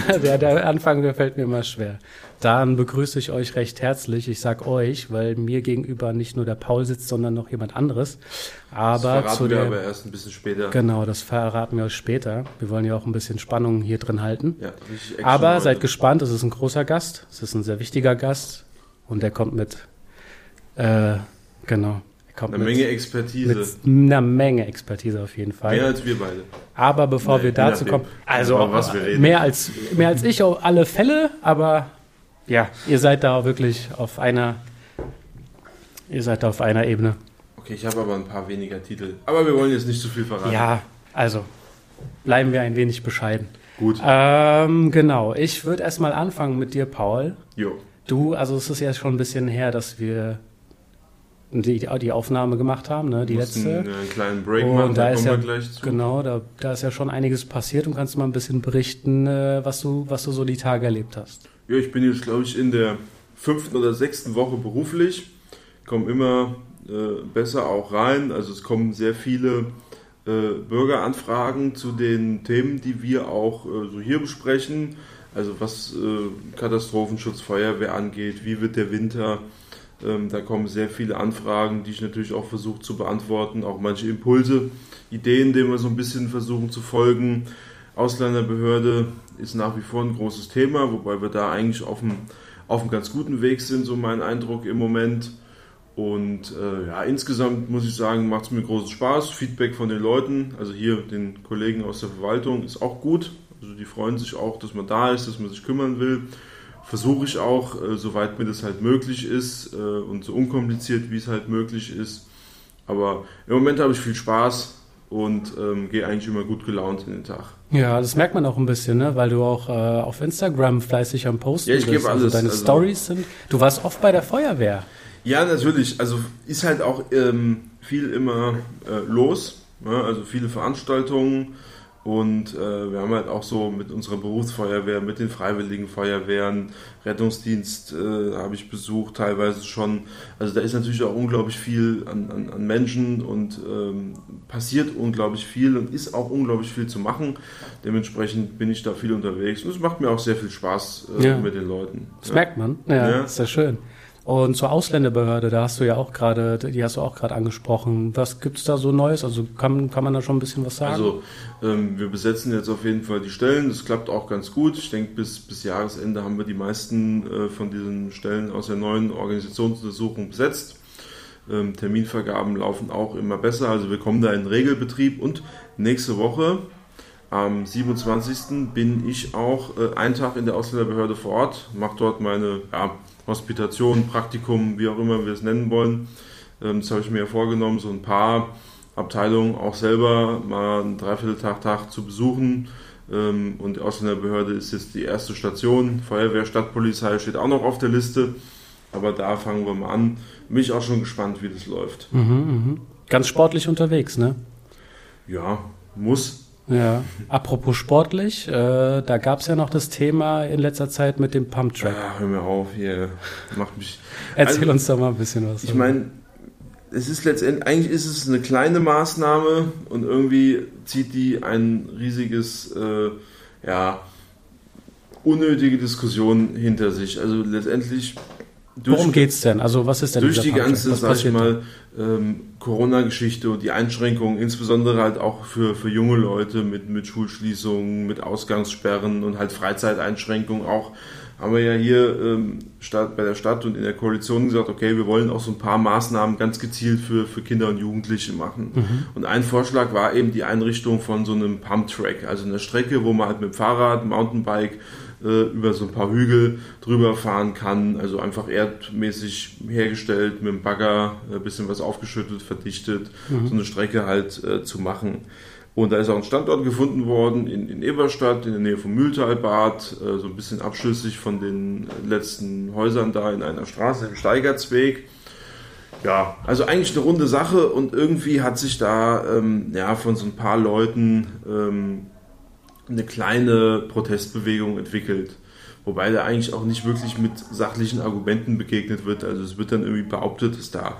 der, der Anfang der fällt mir immer schwer. Dann begrüße ich euch recht herzlich. Ich sag euch, weil mir gegenüber nicht nur der Paul sitzt, sondern noch jemand anderes. Aber das zu wir der, aber erst ein bisschen später. Genau, das verraten wir euch später. Wir wollen ja auch ein bisschen Spannung hier drin halten. Ja, richtig aber heute. seid gespannt, es ist ein großer Gast. Es ist ein sehr wichtiger Gast. Und der kommt mit, äh, genau. Kommt Eine mit, Menge Expertise. mit einer Menge Expertise auf jeden Fall. Mehr als wir beide. Aber bevor Nee, wir dazu nachdem, kommen, also wir reden. mehr als mehr als ich auf alle Fälle, aber ja, ihr seid da wirklich auf einer ihr seid da auf einer Ebene. Okay, ich habe aber ein paar weniger Titel. Aber wir wollen jetzt nicht zu viel verraten. Ja, also bleiben wir ein wenig bescheiden. Gut. Ähm, genau, ich würde erstmal anfangen mit dir, Paul. Jo. Du, also es ist ja schon ein bisschen her, dass wir die, die Aufnahme gemacht haben, ne, die letzte. einen kleinen Break machen, Und da da ist ja, wir gleich zu. genau, da, da ist ja schon einiges passiert und kannst du mal ein bisschen berichten, äh, was du, was du so die Tage erlebt hast. Ja, ich bin jetzt, glaube ich, in der fünften oder sechsten Woche beruflich. Komme immer äh, besser auch rein. Also es kommen sehr viele äh, Bürgeranfragen zu den Themen, die wir auch äh, so hier besprechen. Also was äh, Katastrophenschutz, Feuerwehr angeht, wie wird der Winter. Ähm, da kommen sehr viele Anfragen, die ich natürlich auch versuche zu beantworten. Auch manche Impulse, Ideen, denen wir so ein bisschen versuchen zu folgen. Ausländerbehörde ist nach wie vor ein großes Thema, wobei wir da eigentlich auf einem, auf einem ganz guten Weg sind, so mein Eindruck im Moment. Und äh, ja, insgesamt muss ich sagen, macht es mir großen Spaß. Feedback von den Leuten, also hier den Kollegen aus der Verwaltung, ist auch gut. Also die freuen sich auch, dass man da ist, dass man sich kümmern will. Versuche ich auch, äh, soweit mir das halt möglich ist äh, und so unkompliziert, wie es halt möglich ist. Aber im Moment habe ich viel Spaß und ähm, gehe eigentlich immer gut gelaunt in den Tag. Ja, das merkt man auch ein bisschen, ne? weil du auch äh, auf Instagram fleißig am Posten Ja, ich bist. Also alles, deine also- Stories sind. Du warst oft bei der Feuerwehr. Ja, natürlich. Also ist halt auch ähm, viel immer äh, los. Ne? Also viele Veranstaltungen. Und äh, wir haben halt auch so mit unserer Berufsfeuerwehr, mit den Freiwilligen Feuerwehren, Rettungsdienst äh, habe ich besucht, teilweise schon. Also da ist natürlich auch unglaublich viel an, an, an Menschen und ähm, passiert unglaublich viel und ist auch unglaublich viel zu machen. Dementsprechend bin ich da viel unterwegs und es macht mir auch sehr viel Spaß äh, Ja. mit den Leuten. Das Ja. merkt man. Ja, Ja. ist ja schön. Und zur Ausländerbehörde, da hast du ja auch gerade, die hast du auch gerade angesprochen. Was gibt's da so Neues? Also kann, kann man da schon ein bisschen was sagen? Also ähm, wir besetzen jetzt auf jeden Fall die Stellen. Das klappt auch ganz gut. Ich denke, bis, bis Jahresende haben wir die meisten äh, von diesen Stellen aus der neuen Organisationsuntersuchung besetzt. Ähm, Terminvergaben laufen auch immer besser. Also wir kommen da in Regelbetrieb. Und nächste Woche, am 27. bin ich auch äh, einen Tag in der Ausländerbehörde vor Ort, mache dort meine ja, Hospitation, Praktikum, wie auch immer wir es nennen wollen. Ähm, das habe ich mir ja vorgenommen, so ein paar Abteilungen auch selber mal einen Dreivierteltag Tag zu besuchen. Ähm, und die Ausländerbehörde ist jetzt die erste Station. Feuerwehr, Stadtpolizei steht auch noch auf der Liste. Aber da fangen wir mal an. Bin ich auch schon gespannt, wie das läuft. mhm, mhm. Ganz sportlich unterwegs, ne? Ja, muss. Ja. Apropos sportlich, äh, da gab's ja noch das Thema in letzter Zeit mit dem Pumptrack. Ja, hör mir auf hier. Macht mich. Erzähl Also, uns doch mal ein bisschen was. Ich meine, es ist letztendlich, eigentlich ist es eine kleine Maßnahme und irgendwie zieht die ein riesiges, äh, ja, unnötige Diskussion hinter sich. Also letztendlich Worum geht's denn? Also was ist denn durch die ganze, Was sag ich mal, ähm, Corona-Geschichte und die Einschränkungen, insbesondere halt auch für, für junge Leute mit, mit Schulschließungen, mit Ausgangssperren und halt Freizeiteinschränkungen auch, haben wir ja hier ähm, Stadt, bei der Stadt und in der Koalition gesagt, okay, wir wollen auch so ein paar Maßnahmen ganz gezielt für, für Kinder und Jugendliche machen. Und ein Vorschlag war eben die Einrichtung von so einem Pump-Track, also eine Strecke, wo man halt mit dem Fahrrad, Mountainbike äh, über so ein paar Hügel drüber fahren kann, also einfach erdmäßig hergestellt, mit dem Bagger ein bisschen was aufgeschüttet, verdichtet, so eine Strecke halt äh, zu machen. Und da ist auch ein Standort gefunden worden in, in Eberstadt, in der Nähe vom Mühltalbad, äh, so ein bisschen abschüssig von den letzten Häusern da in einer Straße, im Steigertsweg. Ja, also eigentlich eine runde Sache und irgendwie hat sich da ähm, ja, von so ein paar Leuten ähm, eine kleine Protestbewegung entwickelt. Wobei da eigentlich auch nicht wirklich mit sachlichen Argumenten begegnet wird. Also es wird dann irgendwie behauptet, dass da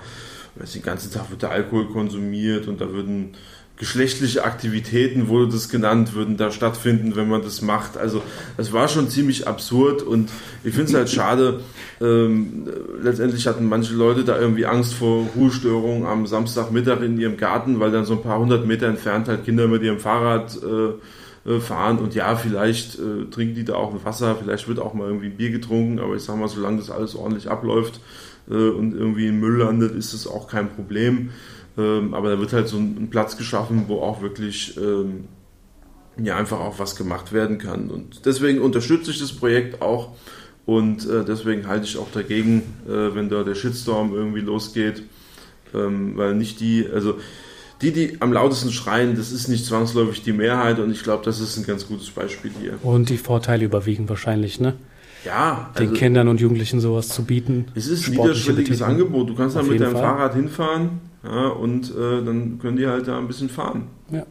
weiß, den ganzen Tag wird da Alkohol konsumiert und da würden geschlechtliche Aktivitäten, wurde das genannt, würden da stattfinden, wenn man das macht. Also es war schon ziemlich absurd und ich finde es halt schade. Ähm, letztendlich hatten manche Leute da irgendwie Angst vor Ruhestörungen am Samstagmittag in ihrem Garten, weil dann so ein paar hundert Meter entfernt halt Kinder mit ihrem Fahrrad äh, äh fahren und ja, vielleicht äh, trinken die da auch ein Wasser, vielleicht wird auch mal irgendwie Bier getrunken, aber ich sag mal, solange das alles ordentlich abläuft äh, und irgendwie in Müll landet, ist es auch kein Problem. Ähm, aber da wird halt so ein, Platz geschaffen, wo auch wirklich ähm, ja einfach auch was gemacht werden kann. Und deswegen unterstütze ich das Projekt auch und äh, deswegen halte ich auch dagegen, äh, wenn da der Shitstorm irgendwie losgeht, ähm, weil nicht die, also die, die am lautesten schreien, das ist nicht zwangsläufig die Mehrheit und ich glaube, das ist ein ganz gutes Beispiel hier. Und die Vorteile überwiegen wahrscheinlich, ne? Ja. Den also, Kindern und Jugendlichen sowas zu bieten. Es ist ein niederschwelliges Angebot. Du kannst da mit deinem Fall. Fahrrad hinfahren ja, und äh, dann können die halt da ein bisschen fahren. Ja.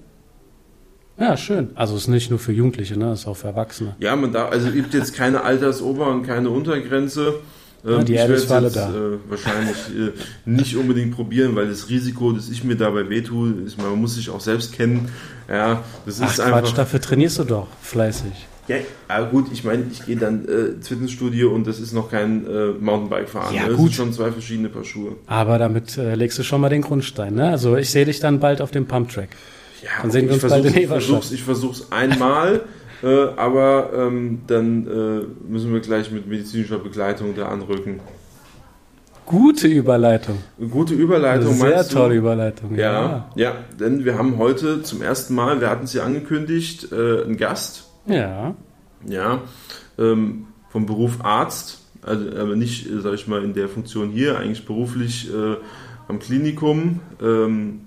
Ja, schön. Also es ist nicht nur für Jugendliche, ne? Es ist auch für Erwachsene. Ja, man darf, also es gibt jetzt keine Altersober- und keine Untergrenze. Ja, die ich werde es jetzt äh, wahrscheinlich äh, nicht unbedingt probieren, weil das Risiko, dass ich mir dabei wehtue, ist, man muss sich auch selbst kennen. Ja, das Ach, ist Quatsch, einfach. dafür trainierst du doch fleißig. Ja, aber gut, ich meine, ich gehe dann äh, ins Fitnessstudio und das ist noch kein äh, Mountainbike-Fahren. Ja, ne? Das gut. sind schon zwei verschiedene Paar Schuhe. Aber damit äh, legst du schon mal den Grundstein. Ne? Also ich sehe dich dann bald auf dem Pumptrack. Ja, dann sehen wir uns bald in Everstadt. Ich versuche es einmal, äh, aber ähm, dann äh, müssen wir gleich mit medizinischer Begleitung da anrücken. Gute Überleitung. Gute Überleitung, Sehr tolle Überleitung. Ja, ja, ja, denn wir haben heute zum ersten Mal, wir hatten es ja angekündigt, äh, einen Gast ja. Ja. Ähm, vom Beruf Arzt, also, aber nicht, äh, sag ich mal, in der Funktion hier, eigentlich beruflich äh, am Klinikum, ähm,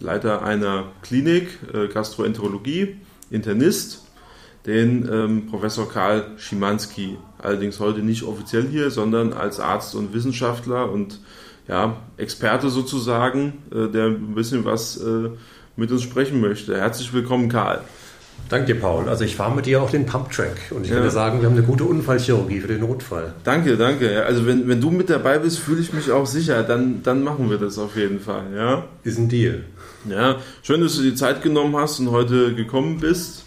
Leiter einer Klinik, äh, Gastroenterologie, Internist, den ähm, Professor Karl Schimanski. Allerdings heute nicht offiziell hier, sondern als Arzt und Wissenschaftler und ja, Experte sozusagen, äh, der ein bisschen was äh, mit uns sprechen möchte. Herzlich willkommen, Karl. Danke dir, Paul. Also ich fahre mit dir auf den Pumptrack und ich ja. dir sagen, wir haben eine gute Unfallchirurgie für den Notfall. Danke, danke. Also wenn, wenn du mit dabei bist, fühle ich mich auch sicher. Dann, dann machen wir das auf jeden Fall. Ja? Ist ein Deal. Ja, schön, dass du die Zeit genommen hast und heute gekommen bist.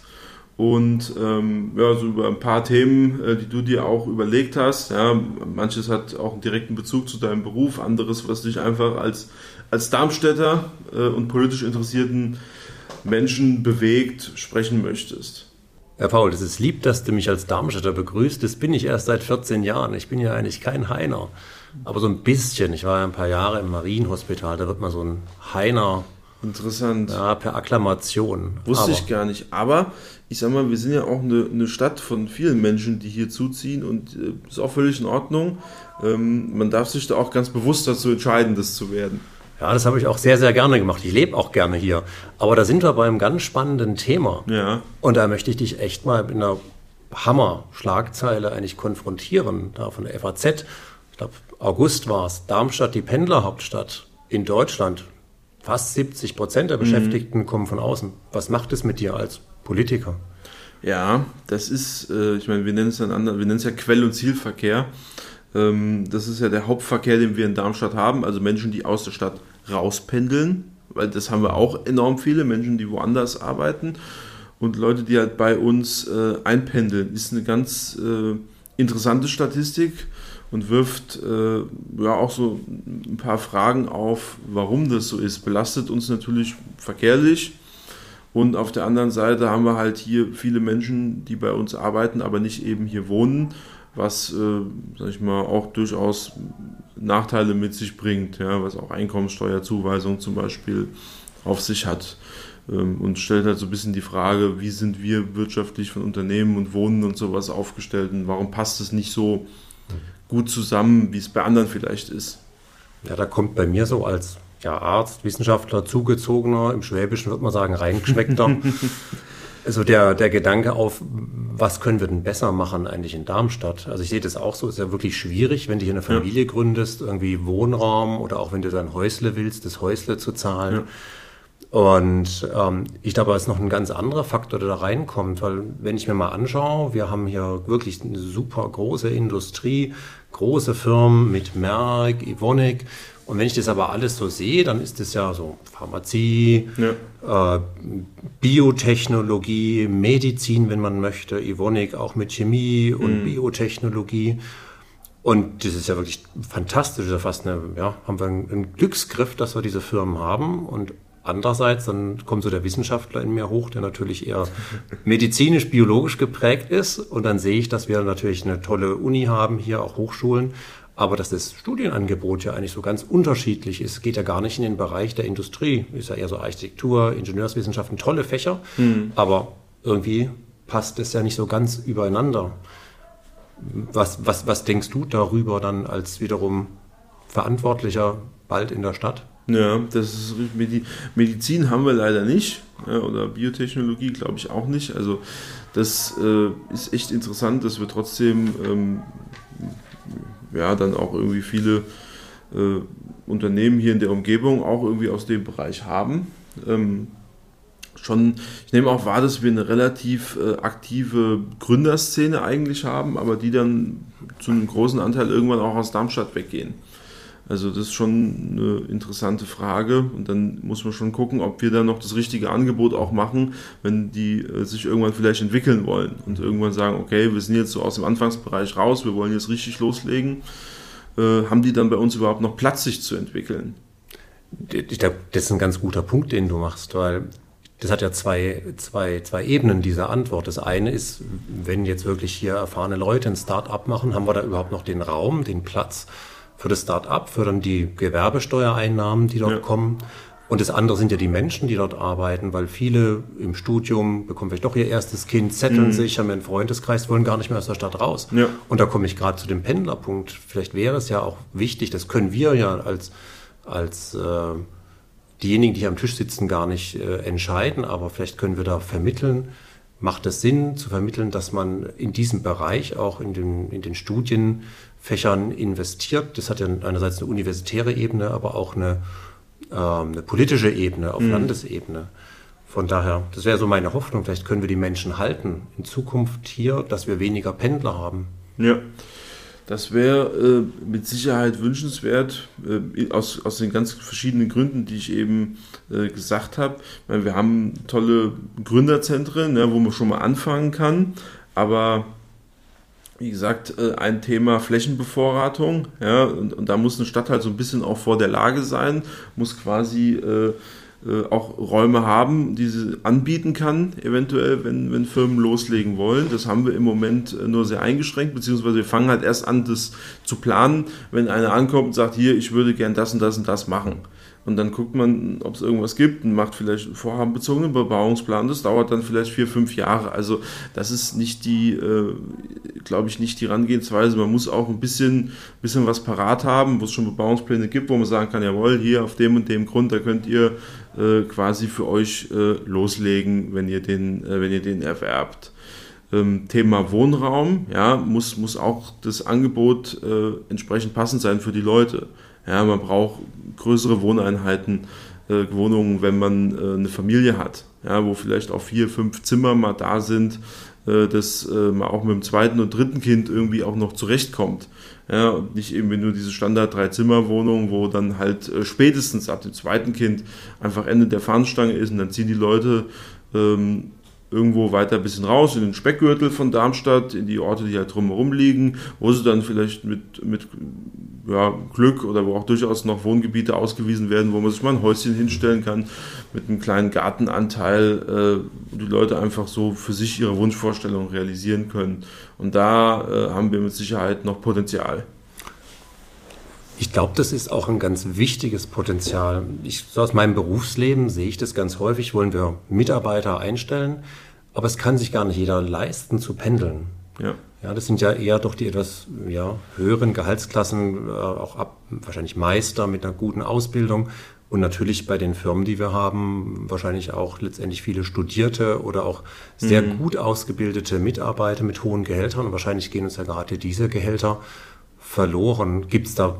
Und ähm, ja, so über ein paar Themen, äh, die du dir auch überlegt hast. Ja, manches hat auch einen direkten Bezug zu deinem Beruf, anderes, was dich einfach als, als Darmstädter äh, und politisch Interessierten Menschen bewegt, sprechen möchtest. Herr Paul, das ist lieb, dass du mich als Darmstädter begrüßt. Das bin ich erst seit 14 Jahren. Ich bin ja eigentlich kein Heiner. Aber so ein bisschen. Ich war ja ein paar Jahre im Marienhospital. Da wird man so ein Heiner. Interessant. Ja, per Akklamation. Wusste Aber. ich gar nicht. Aber ich sag mal, wir sind ja auch eine, eine Stadt von vielen Menschen, die hier zuziehen. Und äh, ist auch völlig in Ordnung. Ähm, man darf sich da auch ganz bewusst dazu entscheiden, das zu werden. Ja, das habe ich auch sehr, sehr gerne gemacht. Ich lebe auch gerne hier. Aber da sind wir bei einem ganz spannenden Thema. Ja. Und da möchte ich dich echt mal mit einer Hammer-Schlagzeile eigentlich konfrontieren. Da von der FAZ, ich glaube, August war es, Darmstadt, die Pendlerhauptstadt in Deutschland. Fast 70 Prozent der mhm. Beschäftigten mhm. kommen von außen. Was macht es mit dir als Politiker? Ja, das ist, äh, ich meine, wir nennen es anders, wir nennen es ja Quell- und Zielverkehr. Ähm, das ist ja der Hauptverkehr, den wir in Darmstadt haben, also Menschen, die aus der Stadt rauspendeln, weil das haben wir auch enorm viele Menschen, die woanders arbeiten und Leute, die halt bei uns äh, einpendeln. Ist eine ganz äh, interessante Statistik und wirft äh, ja auch so ein paar Fragen auf, warum das so ist. Belastet uns natürlich verkehrlich. Und auf der anderen Seite haben wir halt hier viele Menschen, die bei uns arbeiten, aber nicht eben hier wohnen was, äh, sag ich mal, auch durchaus Nachteile mit sich bringt, ja, was auch Einkommensteuerzuweisung zum Beispiel auf sich hat. Ähm, und stellt halt so ein bisschen die Frage, wie sind wir wirtschaftlich von Unternehmen und Wohnen und sowas aufgestellt und warum passt es nicht so gut zusammen, wie es bei anderen vielleicht ist. Ja, da kommt bei mir so als ja, Arzt, Wissenschaftler, Zugezogener, im Schwäbischen würde man sagen, reingeschmeckter, Also der, der Gedanke auf, was können wir denn besser machen eigentlich in Darmstadt? Also ich sehe das auch so, ist ja wirklich schwierig, wenn du hier eine Familie ja. gründest, irgendwie Wohnraum oder auch wenn du dann Häusle willst, das Häusle zu zahlen. Ja. Und ähm, ich glaube, es ist noch ein ganz anderer Faktor, der da reinkommt, weil wenn ich mir mal anschaue, wir haben hier wirklich eine super große Industrie, große Firmen mit Merck, Evonik Und wenn ich das aber alles so sehe, dann ist das ja so Pharmazie, ja. äh, Biotechnologie, Medizin, wenn man möchte, Evonik auch mit Chemie und mhm. Biotechnologie. Und das ist ja wirklich fantastisch, ja fast eine, ja, haben wir einen, einen Glücksgriff, dass wir diese Firmen haben. Und andererseits, dann kommt so der Wissenschaftler in mir hoch, der natürlich eher medizinisch, biologisch geprägt ist. Und dann sehe ich, dass wir natürlich eine tolle Uni haben, hier auch Hochschulen. Aber dass das Studienangebot ja eigentlich so ganz unterschiedlich ist, geht ja gar nicht in den Bereich der Industrie. Ist ja eher so Architektur, Ingenieurswissenschaften, tolle Fächer. Mhm. Aber irgendwie passt es ja nicht so ganz übereinander. Was, was, was denkst du darüber dann als wiederum Verantwortlicher bald in der Stadt? Ja, das ist Medizin haben wir leider nicht oder Biotechnologie glaube ich auch nicht. Also das äh, ist echt interessant, dass wir trotzdem ähm, ja dann auch irgendwie viele äh, Unternehmen hier in der Umgebung auch irgendwie aus dem Bereich haben. Ähm, schon, ich nehme auch wahr, dass wir eine relativ äh, aktive Gründerszene eigentlich haben, aber die dann zu einem großen Anteil irgendwann auch aus Darmstadt weggehen. Also das ist schon eine interessante Frage und dann muss man schon gucken, ob wir da noch das richtige Angebot auch machen, wenn die äh, sich irgendwann vielleicht entwickeln wollen und irgendwann sagen, okay, wir sind jetzt so aus dem Anfangsbereich raus, wir wollen jetzt richtig loslegen. Äh, haben die dann bei uns überhaupt noch Platz, sich zu entwickeln? Ich glaube, das ist ein ganz guter Punkt, den du machst, weil das hat ja zwei, zwei, zwei Ebenen dieser Antwort. Das eine ist, wenn jetzt wirklich hier erfahrene Leute ein Start-up machen, haben wir da überhaupt noch den Raum, den Platz für das Start-up, für dann die Gewerbesteuereinnahmen, die dort ja. kommen. Und das andere sind ja die Menschen, die dort arbeiten, weil viele im Studium bekommen vielleicht doch ihr erstes Kind, zetteln mhm. sich, haben einen Freundeskreis, wollen gar nicht mehr aus der Stadt raus. Ja. Und da komme ich gerade zu dem Pendlerpunkt. Vielleicht wäre es ja auch wichtig, das können wir ja als, als äh, diejenigen, die hier am Tisch sitzen, gar nicht äh, entscheiden, aber vielleicht können wir da vermitteln. Macht es Sinn zu vermitteln, dass man in diesem Bereich auch in den, in den Studienfächern investiert? Das hat ja einerseits eine universitäre Ebene, aber auch eine, äh, eine politische Ebene auf mhm. Landesebene. Von daher, das wäre so meine Hoffnung, vielleicht können wir die Menschen halten in Zukunft hier, dass wir weniger Pendler haben. Ja. Das wäre äh, mit Sicherheit wünschenswert, äh, aus, aus den ganz verschiedenen Gründen, die ich eben äh, gesagt habe. Wir haben tolle Gründerzentren, ja, wo man schon mal anfangen kann, aber wie gesagt, äh, ein Thema Flächenbevorratung, ja, und, und, da muss eine Stadt halt so ein bisschen auch vor der Lage sein, muss quasi äh, äh, auch Räume haben, die sie anbieten kann, eventuell, wenn, wenn Firmen loslegen wollen. Das haben wir im Moment äh, nur sehr eingeschränkt, beziehungsweise wir fangen halt erst an, das zu planen, wenn einer ankommt und sagt, hier, ich würde gern das und das und das machen. Und dann guckt man, ob es irgendwas gibt und macht vielleicht einen vorhabenbezogenen Bebauungsplan. Das dauert dann vielleicht vier, fünf Jahre. Also das ist nicht die, äh, glaube ich, nicht die Herangehensweise. Man muss auch ein bisschen, bisschen was parat haben, wo es schon Bebauungspläne gibt, wo man sagen kann, jawohl, hier auf dem und dem Grund, da könnt ihr äh, quasi für euch äh, loslegen, wenn ihr den, äh, wenn ihr den erwerbt. Ähm, Thema Wohnraum, ja, muss, muss auch das Angebot äh, entsprechend passend sein für die Leute. Ja, man braucht größere Wohneinheiten, äh, Wohnungen, wenn man äh, eine Familie hat, ja, wo vielleicht auch vier, fünf Zimmer mal da sind, äh, dass äh, man auch mit dem zweiten und dritten Kind irgendwie auch noch zurechtkommt. Ja, und nicht eben nur diese Standard Drei-Zimmer-Wohnung, wo dann halt äh, spätestens ab dem zweiten Kind einfach Ende der Fahnenstange ist und dann ziehen die Leute ähm, irgendwo weiter ein bisschen raus in den Speckgürtel von Darmstadt, in die Orte, die halt drumherum liegen, wo sie dann vielleicht mit, mit ja, Glück oder wo auch durchaus noch Wohngebiete ausgewiesen werden, wo man sich mal ein Häuschen hinstellen kann mit einem kleinen Gartenanteil, äh, die Leute einfach so für sich ihre Wunschvorstellungen realisieren können. Und da äh, haben wir mit Sicherheit noch Potenzial. Ich glaube, das ist auch ein ganz wichtiges Potenzial. Ich, so aus meinem Berufsleben sehe ich das ganz häufig, wollen wir Mitarbeiter einstellen, aber es kann sich gar nicht jeder leisten zu pendeln. Ja. Ja, das sind ja eher doch die etwas ja, höheren Gehaltsklassen, äh, auch ab, wahrscheinlich Meister mit einer guten Ausbildung. Und natürlich bei den Firmen, die wir haben, wahrscheinlich auch letztendlich viele Studierte oder auch sehr mhm. gut ausgebildete Mitarbeiter mit hohen Gehältern. Und wahrscheinlich gehen uns ja gerade diese Gehälter verloren. Gibt es da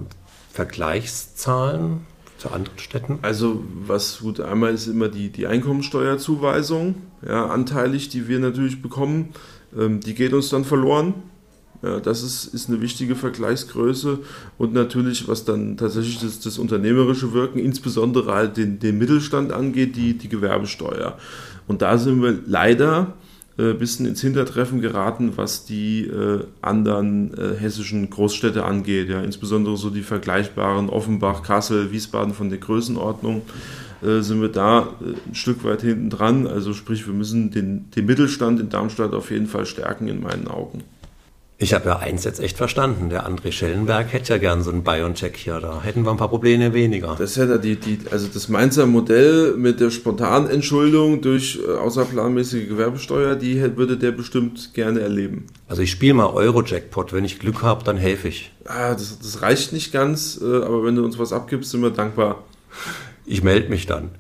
Vergleichszahlen zu anderen Städten? Also was gut einmal ist immer die, die Einkommensteuerzuweisung, ja, anteilig, die wir natürlich bekommen. Ähm, die geht uns dann verloren. Ja, das ist, ist eine wichtige Vergleichsgröße und natürlich, was dann tatsächlich das, das unternehmerische Wirken, insbesondere halt den, den Mittelstand angeht, die, die Gewerbesteuer. Und da sind wir leider ein äh, bisschen ins Hintertreffen geraten, was die äh, anderen äh, hessischen Großstädte angeht. Ja, insbesondere so die vergleichbaren Offenbach, Kassel, Wiesbaden von der Größenordnung äh, sind wir da äh, ein Stück weit hinten dran. Also sprich, wir müssen den, den Mittelstand in Darmstadt auf jeden Fall stärken in meinen Augen. Ich habe ja eins jetzt echt verstanden. Der André Schellenberg hätte ja gern so einen Biontech hier. Da hätten wir ein paar Probleme weniger. Das hätte die, die, also das Mainzer Modell mit der spontanen Entschuldung durch äh, außerplanmäßige Gewerbesteuer, die würde der bestimmt gerne erleben. Also ich spiele mal Euro-Jackpot. Wenn ich Glück habe, dann helfe ich. Ah, das, das reicht nicht ganz, aber wenn du uns was abgibst, sind wir dankbar. Ich melde mich dann.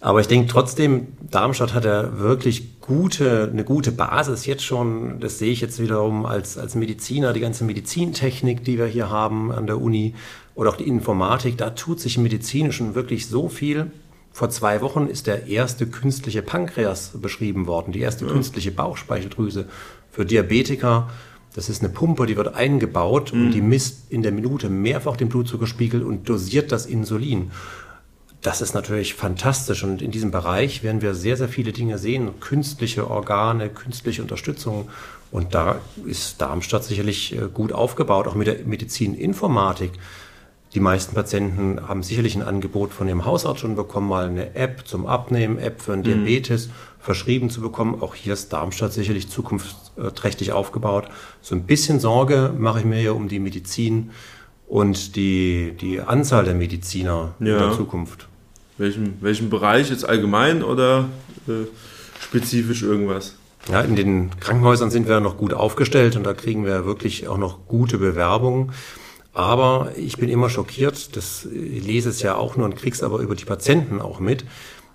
Aber ich denke trotzdem, Darmstadt hat ja wirklich gute, eine gute Basis jetzt schon. Das sehe ich jetzt wiederum als, als Mediziner, die ganze Medizintechnik, die wir hier haben an der Uni oder auch die Informatik. Da tut sich im Medizinischen wirklich so viel. Vor zwei Wochen ist der erste künstliche Pankreas beschrieben worden, die erste ja. künstliche Bauchspeicheldrüse für Diabetiker. Das ist eine Pumpe, die wird eingebaut mhm. und die misst in der Minute mehrfach den Blutzuckerspiegel und dosiert das Insulin. Das ist natürlich fantastisch und in diesem Bereich werden wir sehr, sehr viele Dinge sehen. Künstliche Organe, künstliche Unterstützung. Und da ist Darmstadt sicherlich äh, gut aufgebaut, auch mit der Medizininformatik. Die meisten Patienten haben sicherlich ein Angebot von ihrem Hausarzt schon bekommen, mal eine App zum Abnehmen, App für einen mhm. Diabetes verschrieben zu bekommen. Auch hier ist Darmstadt sicherlich zukunftsträchtig aufgebaut. So ein bisschen Sorge mache ich mir hier um die Medizin und die, die Anzahl der Mediziner ja. in der Zukunft. Welchem, welchem Bereich jetzt allgemein oder äh, spezifisch irgendwas? Ja, in den Krankenhäusern sind wir noch gut aufgestellt und da kriegen wir wirklich auch noch gute Bewerbungen. Aber ich bin immer schockiert, das lese es ja auch nur und krieg's aber über die Patienten auch mit,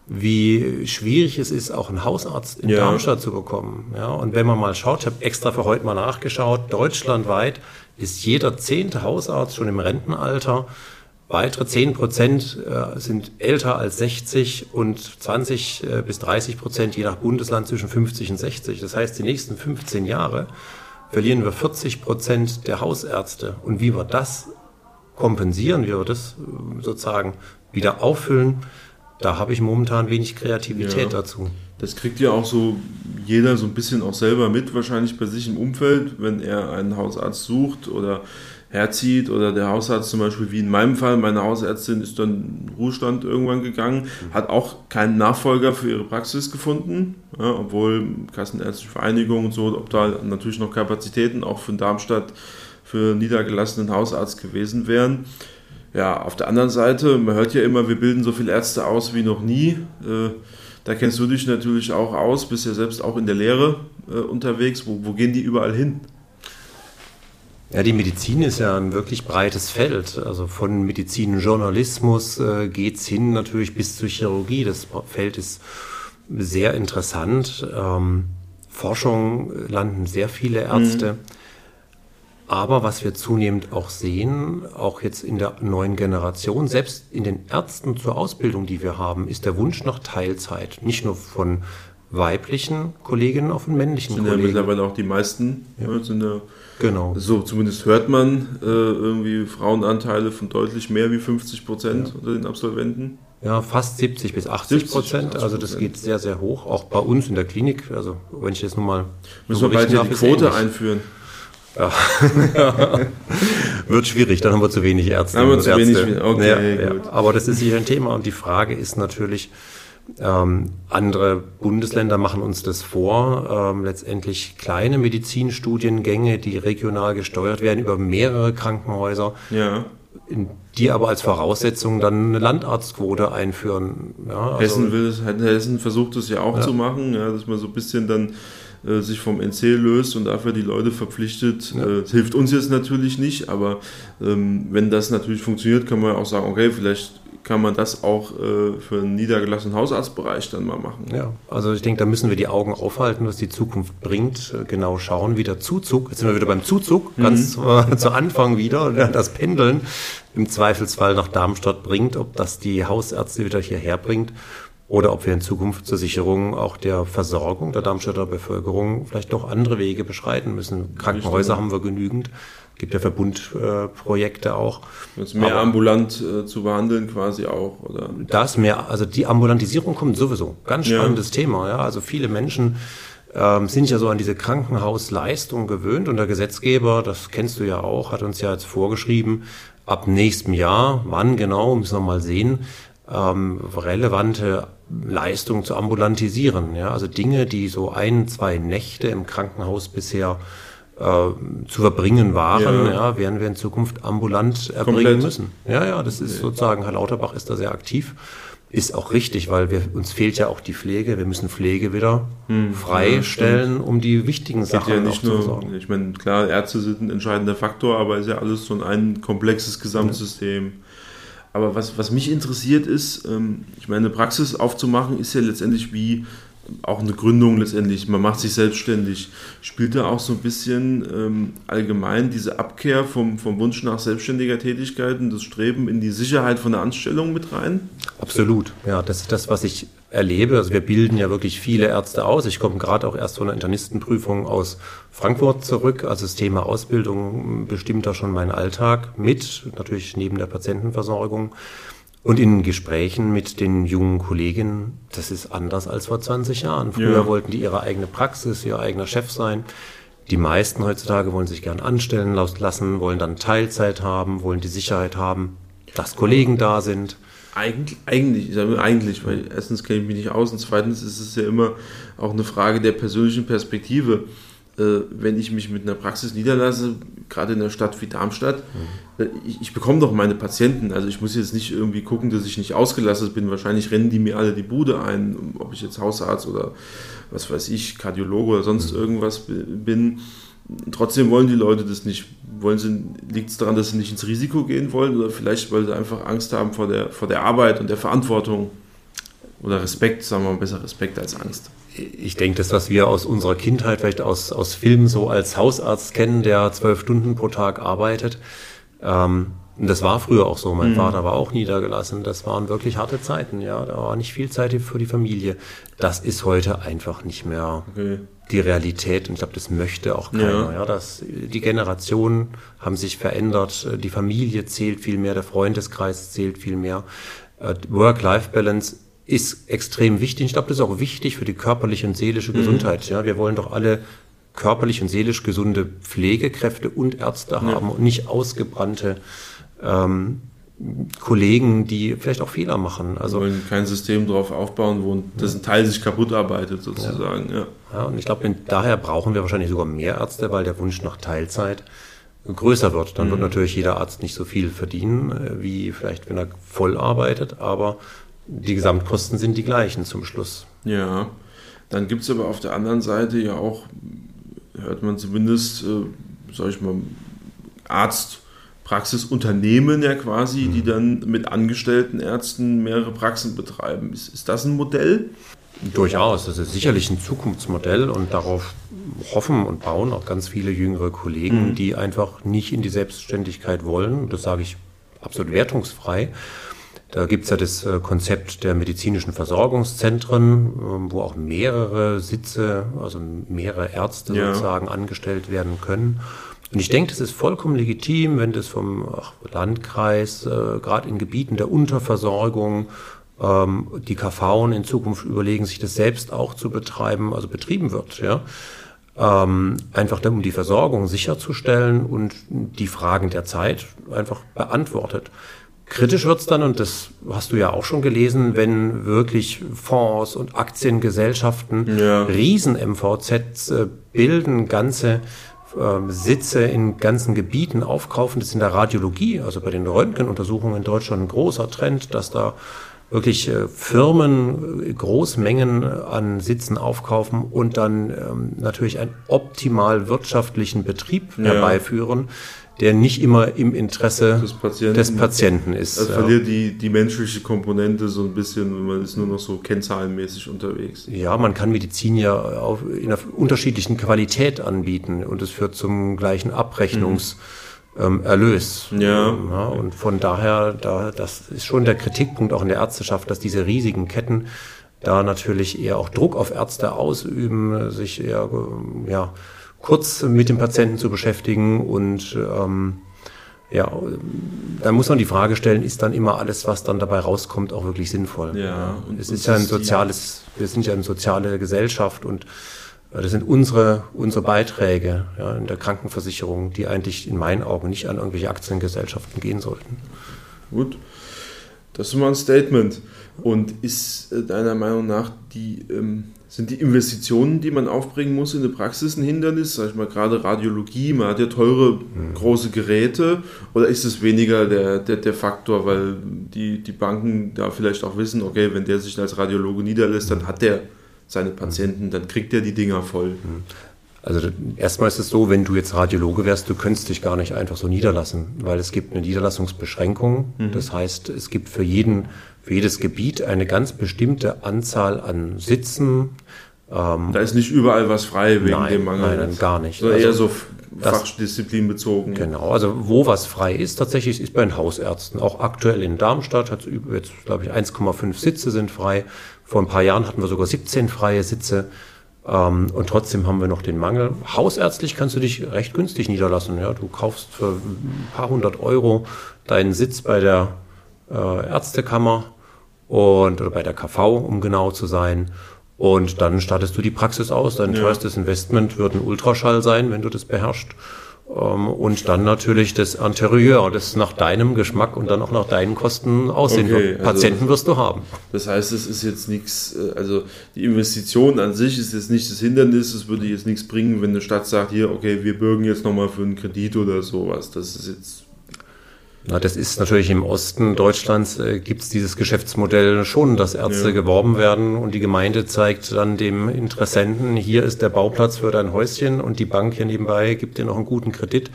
wie schwierig es ist, auch einen Hausarzt in ja. Darmstadt zu bekommen. Ja, und wenn man mal schaut, ich habe extra für heute mal nachgeschaut, deutschlandweit ist jeder zehnte Hausarzt schon im Rentenalter. Weitere 10 Prozent äh, sind älter als 60 und 20 äh, bis 30 Prozent je nach Bundesland zwischen 50 und 60. Das heißt, die nächsten 15 Jahre verlieren wir 40 Prozent der Hausärzte. Und wie wir das kompensieren, wie wir das äh, sozusagen wieder auffüllen, da habe ich momentan wenig Kreativität ja, dazu. Das kriegt ja auch so jeder so ein bisschen auch selber mit, wahrscheinlich bei sich im Umfeld, wenn er einen Hausarzt sucht oder herzieht oder der Hausarzt zum Beispiel, wie in meinem Fall, meine Hausärztin ist dann in Ruhestand irgendwann gegangen, hat auch keinen Nachfolger für ihre Praxis gefunden, ja, obwohl Kassenärztliche Vereinigung und so, ob da natürlich noch Kapazitäten auch von Darmstadt für niedergelassenen Hausarzt gewesen wären. Ja, auf der anderen Seite, man hört ja immer, wir bilden so viele Ärzte aus wie noch nie. Äh, da kennst du dich natürlich auch aus, bist ja selbst auch in der Lehre äh, unterwegs. Wo, wo gehen die überall hin? Ja, die Medizin ist ja ein wirklich breites Feld. Also von Medizinjournalismus äh, geht's hin natürlich bis zur Chirurgie. Das Feld ist sehr interessant. Ähm, Forschung landen sehr viele Ärzte. Mhm. Aber was wir zunehmend auch sehen, auch jetzt in der neuen Generation, selbst in den Ärzten zur Ausbildung, die wir haben, ist der Wunsch nach Teilzeit. Nicht nur von weiblichen Kolleginnen, auch von männlichen sind Kollegen. Sind ja mittlerweile auch die meisten. Ja. Ne, sind ja, genau. So zumindest hört man äh, irgendwie Frauenanteile von deutlich mehr wie 50 Prozent ja. unter den Absolventen. Ja, fast 70 bis 80 Prozent. Also das geht sehr, sehr hoch. Auch bei uns in der Klinik. Also wenn ich jetzt nun mal... Müssen wir bald hier die Quote einführen. Ja. Wird schwierig, dann haben wir zu wenig Ärzte. Haben wir zu Ärzte. wenig, okay, ja. Ja. Aber das ist sicher ein Thema und die Frage ist natürlich, ähm, andere Bundesländer machen uns das vor, ähm, letztendlich kleine Medizinstudiengänge, die regional gesteuert werden über mehrere Krankenhäuser, ja. die aber als Voraussetzung dann eine Landarztquote einführen. Ja, also, Hessen will es, Hessen versucht es ja auch ja. zu machen, ja, dass man so ein bisschen dann äh, sich vom NC löst und dafür die Leute verpflichtet. Ja. Äh, hilft uns jetzt natürlich nicht, aber ähm, wenn das natürlich funktioniert, kann man auch sagen, okay, vielleicht kann man das auch äh, für einen niedergelassenen Hausarztbereich dann mal machen. Ja, also ich denke, da müssen wir die Augen aufhalten, was die Zukunft bringt, äh, genau schauen, wie der Zuzug, jetzt sind wir wieder beim Zuzug, mhm. ganz äh, zu Anfang wieder, das Pendeln im Zweifelsfall nach Darmstadt bringt, ob das die Hausärzte wieder hierher bringt oder ob wir in Zukunft zur Sicherung auch der Versorgung der Darmstädter Bevölkerung vielleicht doch andere Wege beschreiten müssen. Krankenhäuser haben wir genügend, gibt ja Verbundprojekte auch. Jetzt mehr Aber ambulant äh, zu behandeln quasi auch, oder? Das mehr, also die Ambulantisierung kommt sowieso. Ganz spannendes ja. Thema, ja. Also viele Menschen ähm, sind ja so an diese Krankenhausleistung gewöhnt und der Gesetzgeber, das kennst du ja auch, hat uns ja jetzt vorgeschrieben, ab nächstem Jahr, wann genau, müssen wir mal sehen, ähm, relevante Leistung zu ambulantisieren. Ja? Also Dinge, die so ein, zwei Nächte im Krankenhaus bisher äh, zu verbringen waren, ja. ja. werden wir in Zukunft ambulant erbringen Komplett. müssen. Ja, ja, das ist sozusagen, Herr Lauterbach ist da sehr aktiv. Ist auch richtig, weil wir, uns fehlt ja auch die Pflege. Wir müssen Pflege wieder hm, freistellen, ja, um die wichtigen Sachen ja nicht nur, sorgen. Ich meine, klar, Ärzte sind ein entscheidender Faktor, aber ist ja alles so ein komplexes Gesamtsystem. Aber was, was mich interessiert ist, ähm, ich meine, eine Praxis aufzumachen ist ja letztendlich wie auch eine Gründung letztendlich. Man macht sich selbstständig. Spielt da auch so ein bisschen ähm, allgemein diese Abkehr vom, vom Wunsch nach selbstständiger Tätigkeit und das Streben in die Sicherheit von der Anstellung mit rein? Absolut. Ja, das ist das, was ich erlebe. Also wir bilden ja wirklich viele Ärzte aus. Ich komme gerade auch erst von einer Internistenprüfung aus Frankfurt zurück. Also das Thema Ausbildung bestimmt da schon meinen Alltag mit, natürlich neben der Patientenversorgung. Und in Gesprächen mit den jungen Kolleginnen, das ist anders als vor 20 Jahren. Früher ja. wollten die ihre eigene Praxis, ihr eigener Chef sein. Die meisten heutzutage wollen sich gern anstellen lassen, wollen dann Teilzeit haben, wollen die Sicherheit haben, dass Kollegen da sind. Eigentlich, eigentlich, ich sage eigentlich, weil erstens kenne ich mich nicht aus und zweitens ist es ja immer auch eine Frage der persönlichen Perspektive. Äh, wenn ich mich mit einer Praxis niederlasse, gerade in einer Stadt wie Darmstadt, mhm. ich, ich, bekomme doch meine Patienten. Also ich muss jetzt nicht irgendwie gucken, dass ich nicht ausgelastet bin. Wahrscheinlich rennen die mir alle die Bude ein, ob ich jetzt Hausarzt oder was weiß ich, Kardiologe oder sonst mhm. irgendwas bin. Trotzdem wollen die Leute das nicht. Wollen sie, liegt es daran, dass sie nicht ins Risiko gehen wollen oder vielleicht, weil sie einfach Angst haben vor der, vor der Arbeit und der Verantwortung? Oder Respekt, sagen wir mal besser Respekt als Angst ich denke, das, was wir aus unserer Kindheit, vielleicht aus, aus Filmen so als Hausarzt kennen, der zwölf Stunden pro Tag arbeitet, ähm, das war früher auch so. Mein mhm. Vater war auch niedergelassen. Das waren wirklich harte Zeiten. Ja, da war nicht viel Zeit für die Familie. Das ist heute einfach nicht mehr okay. die Realität. Und ich glaube, das möchte auch keiner. Ja. ja, das, die Generationen haben sich verändert. Die Familie zählt viel mehr. Der Freundeskreis zählt viel mehr. Äh, Work-Life-Balance ist extrem wichtig. Ich glaube, das ist auch wichtig für die körperliche und seelische mhm. Gesundheit. Ja, wir wollen doch alle körperlich und seelisch gesunde Pflegekräfte und Ärzte ja. haben und nicht ausgebrannte ähm, Kollegen, die vielleicht auch Fehler machen. Also wir wollen kein System drauf aufbauen, wo dessen Teil sich kaputt arbeitet sozusagen. Ja, ja. ja und ich glaube, daher brauchen wir wahrscheinlich sogar mehr Ärzte, weil der Wunsch nach Teilzeit größer wird. Dann mhm. wird natürlich jeder Arzt nicht so viel verdienen, äh, wie vielleicht wenn er voll arbeitet, aber die Gesamtkosten sind die gleichen zum Schluss. Ja, dann gibt es aber auf der anderen Seite ja auch, hört man zumindest, äh, sag ich mal, Arztpraxisunternehmen ja quasi, mhm. die dann mit angestellten Ärzten mehrere Praxen betreiben. Ist, ist das ein Modell? Durchaus, das ist sicherlich ein Zukunftsmodell und darauf hoffen und bauen auch ganz viele jüngere Kollegen, mhm. die einfach nicht in die Selbstständigkeit wollen. Das sage ich absolut wertungsfrei, da gibt es ja das äh, Konzept der medizinischen Versorgungszentren, ähm, wo auch mehrere Sitze, also mehrere Ärzte ja. sozusagen angestellt werden können. Und ich denke, das ist vollkommen legitim, wenn das vom Landkreis, äh, gerade in Gebieten der Unterversorgung, ähm, die KV in Zukunft überlegen, sich das selbst auch zu betreiben, also betrieben wird, ja. Ähm, einfach um die Versorgung sicherzustellen und die Fragen der Zeit einfach beantwortet. Kritisch wird's dann, und das hast du ja auch schon gelesen, wenn wirklich Fonds und Aktiengesellschaften ja. Riesen-MVZs äh, bilden, ganze äh, Sitze in ganzen Gebieten aufkaufen. Das ist in der Radiologie, also bei den Röntgenuntersuchungen in Deutschland ein großer Trend, dass da wirklich äh, Firmen äh, Großmengen an Sitzen aufkaufen und dann ähm, natürlich einen optimal wirtschaftlichen Betrieb ja. herbeiführen der nicht immer im Interesse des Patienten, des Patienten ist. Also ja. verliert die, die menschliche Komponente so ein bisschen man ist nur noch so kennzahlenmäßig unterwegs. Ja, man kann Medizin ja auf, in einer unterschiedlichen Qualität anbieten und es führt zum gleichen Abrechnungs- mhm. Ähm, Erlös. Ja. ja. Und von daher, da, das ist schon der Kritikpunkt auch in der Ärzteschaft, dass diese riesigen Ketten da natürlich eher auch Druck auf Ärzte ausüben, sich eher ja, kurz mit dem Patienten zu beschäftigen und ähm, ja, da muss man die Frage stellen, ist dann immer alles, was dann dabei rauskommt, auch wirklich sinnvoll? Ja, und es ist ja ein soziales, wir sind ja eine soziale Gesellschaft und äh, das sind unsere, unsere Beiträge ja, in der Krankenversicherung, die eigentlich in meinen Augen nicht an irgendwelche Aktiengesellschaften gehen sollten. Gut, das ist mal ein Statement. Und ist äh, deiner Meinung nach die, ähm, sind die Investitionen, die man aufbringen muss in der Praxis ein Hindernis? Sag ich mal, gerade Radiologie, man hat ja teure, mhm. große Geräte. Oder ist es weniger der, der, der Faktor, weil die, die Banken da vielleicht auch wissen, okay, wenn der sich als Radiologe niederlässt, dann hat der seine Patienten, dann kriegt er die Dinger voll. Mhm. Also erstmal ist es so, wenn du jetzt Radiologe wärst, du könntest dich gar nicht einfach so niederlassen, weil es gibt eine Niederlassungsbeschränkung. Mhm. Das heißt, es gibt für jeden, für jedes Gebiet eine ganz bestimmte Anzahl an Sitzen. Ähm, da ist nicht überall was frei wegen nein, dem Mangel. Nein, gar nicht. Sondern also, eher so Fachdisziplin bezogen. Genau, also wo was frei ist, tatsächlich ist bei den Hausärzten. Auch aktuell in Darmstadt hat es jetzt, glaube ich, 1,5 Sitze sind frei. Vor ein paar Jahren hatten wir sogar 17 freie Sitze. Ähm, und trotzdem haben wir noch den Mangel. Hausärztlich kannst du dich recht günstig niederlassen. Ja? Du kaufst für ein paar hundert Euro deinen Sitz bei der äh, Ärztekammer und oder bei der KV, um genau zu sein. Und dann startest du die Praxis aus. Dein ja. teuerstes Investment wird ein Ultraschall sein, wenn du das beherrschst. Ähm, und dann natürlich das Interieur, das nach deinem Geschmack und dann auch nach deinen Kosten aussehen okay, wird. Also Patienten also, wirst du haben. Das heißt, es ist jetzt nichts, äh, also die Investition an sich ist jetzt nicht das Hindernis, es würde jetzt nichts bringen, wenn eine Stadt sagt, hier, okay, wir bürgen jetzt nochmal für einen Kredit oder sowas. Das ist jetzt na, das ist natürlich im Osten Deutschlands äh, gibt es dieses Geschäftsmodell schon, dass Ärzte ja. geworben werden und die Gemeinde zeigt dann dem Interessenten, hier ist der Bauplatz für dein Häuschen und die Bank hier nebenbei gibt dir noch einen guten Kredit,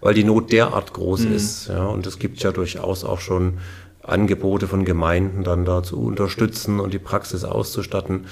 weil die Not derart groß mhm. ist. Ja, und es gibt ja durchaus auch schon Angebote von Gemeinden dann da zu unterstützen und die Praxis auszustatten.